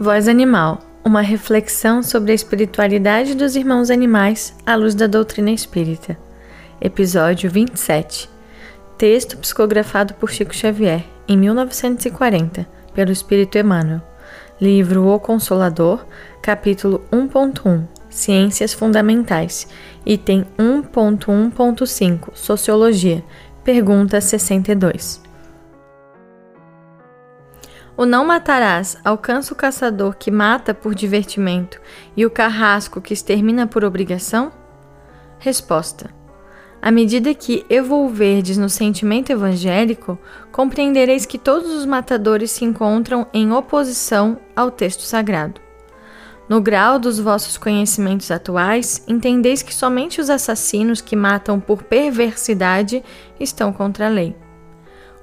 Voz Animal uma reflexão sobre a espiritualidade dos irmãos animais à luz da doutrina espírita. Episódio 27. Texto psicografado por Chico Xavier, em 1940, pelo Espírito Emmanuel. Livro O Consolador, capítulo 1.1 Ciências Fundamentais, item 1.1.5 Sociologia, pergunta 62. O não matarás alcança o caçador que mata por divertimento e o carrasco que extermina por obrigação? Resposta: À medida que evolverdes no sentimento evangélico, compreendereis que todos os matadores se encontram em oposição ao texto sagrado. No grau dos vossos conhecimentos atuais, entendeis que somente os assassinos que matam por perversidade estão contra a lei.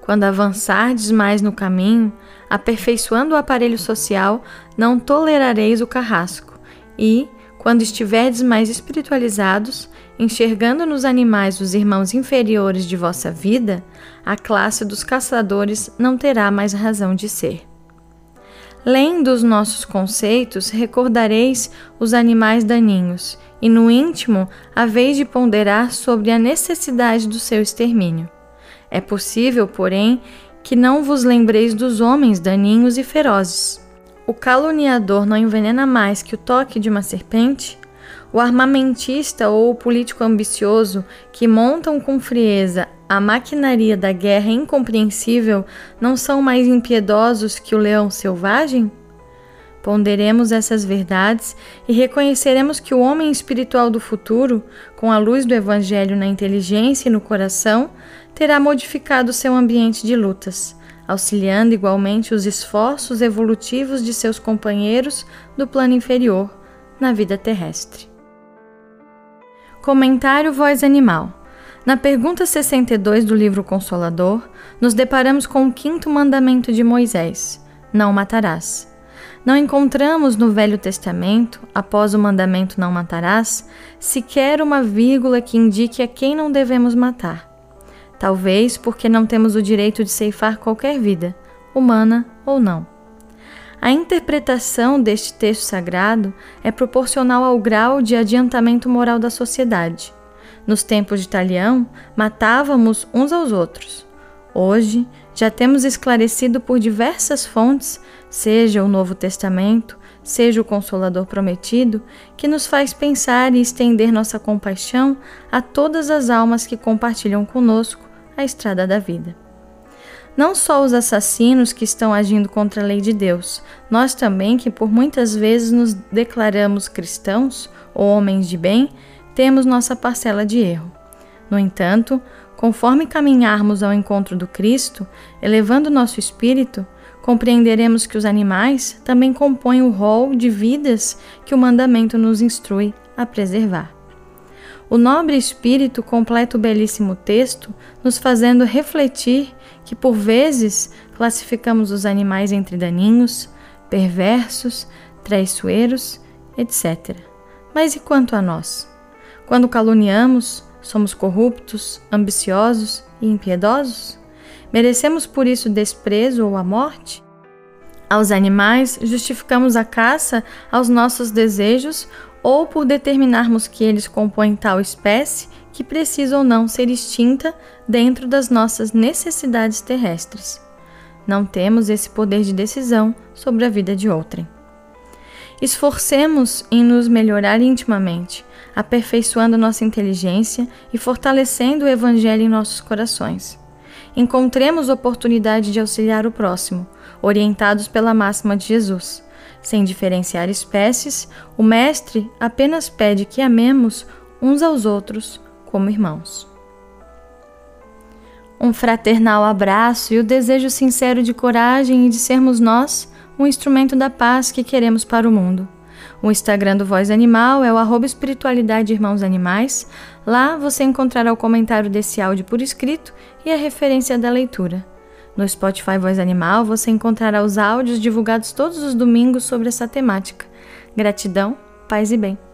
Quando avançardes mais no caminho, aperfeiçoando o aparelho social, não tolerareis o carrasco, e, quando estiverdes mais espiritualizados, enxergando nos animais os irmãos inferiores de vossa vida, a classe dos caçadores não terá mais razão de ser. Lendo os nossos conceitos, recordareis os animais daninhos, e no íntimo, a vez de ponderar sobre a necessidade do seu extermínio. É possível, porém, que não vos lembreis dos homens daninhos e ferozes. O caluniador não envenena mais que o toque de uma serpente? O armamentista ou o político ambicioso que montam com frieza a maquinaria da guerra incompreensível não são mais impiedosos que o leão selvagem? Ponderemos essas verdades e reconheceremos que o homem espiritual do futuro, com a luz do Evangelho na inteligência e no coração, terá modificado seu ambiente de lutas, auxiliando igualmente os esforços evolutivos de seus companheiros do plano inferior na vida terrestre. Comentário Voz Animal na pergunta 62 do livro Consolador, nos deparamos com o quinto mandamento de Moisés: Não matarás. Não encontramos no Velho Testamento, após o mandamento não matarás, sequer uma vírgula que indique a quem não devemos matar. Talvez porque não temos o direito de ceifar qualquer vida, humana ou não. A interpretação deste texto sagrado é proporcional ao grau de adiantamento moral da sociedade. Nos tempos de Talião, matávamos uns aos outros. Hoje, já temos esclarecido por diversas fontes, seja o Novo Testamento, seja o Consolador Prometido, que nos faz pensar e estender nossa compaixão a todas as almas que compartilham conosco a estrada da vida. Não só os assassinos que estão agindo contra a lei de Deus, nós também, que por muitas vezes nos declaramos cristãos ou homens de bem, temos nossa parcela de erro. No entanto, conforme caminharmos ao encontro do Cristo, elevando nosso espírito, compreenderemos que os animais também compõem o rol de vidas que o mandamento nos instrui a preservar. O nobre espírito completa o belíssimo texto, nos fazendo refletir que, por vezes, classificamos os animais entre daninhos, perversos, traiçoeiros, etc. Mas e quanto a nós? Quando caluniamos, somos corruptos, ambiciosos e impiedosos? Merecemos por isso desprezo ou a morte? Aos animais, justificamos a caça aos nossos desejos ou por determinarmos que eles compõem tal espécie que precisa ou não ser extinta dentro das nossas necessidades terrestres. Não temos esse poder de decisão sobre a vida de outrem. Esforcemos em nos melhorar intimamente, aperfeiçoando nossa inteligência e fortalecendo o Evangelho em nossos corações. Encontremos oportunidade de auxiliar o próximo, orientados pela máxima de Jesus. Sem diferenciar espécies, o Mestre apenas pede que amemos uns aos outros como irmãos. Um fraternal abraço e o desejo sincero de coragem e de sermos nós um instrumento da paz que queremos para o mundo. O Instagram do Voz Animal é o arroba espiritualidade irmãos animais. Lá você encontrará o comentário desse áudio por escrito e a referência da leitura. No Spotify Voz Animal você encontrará os áudios divulgados todos os domingos sobre essa temática. Gratidão, paz e bem.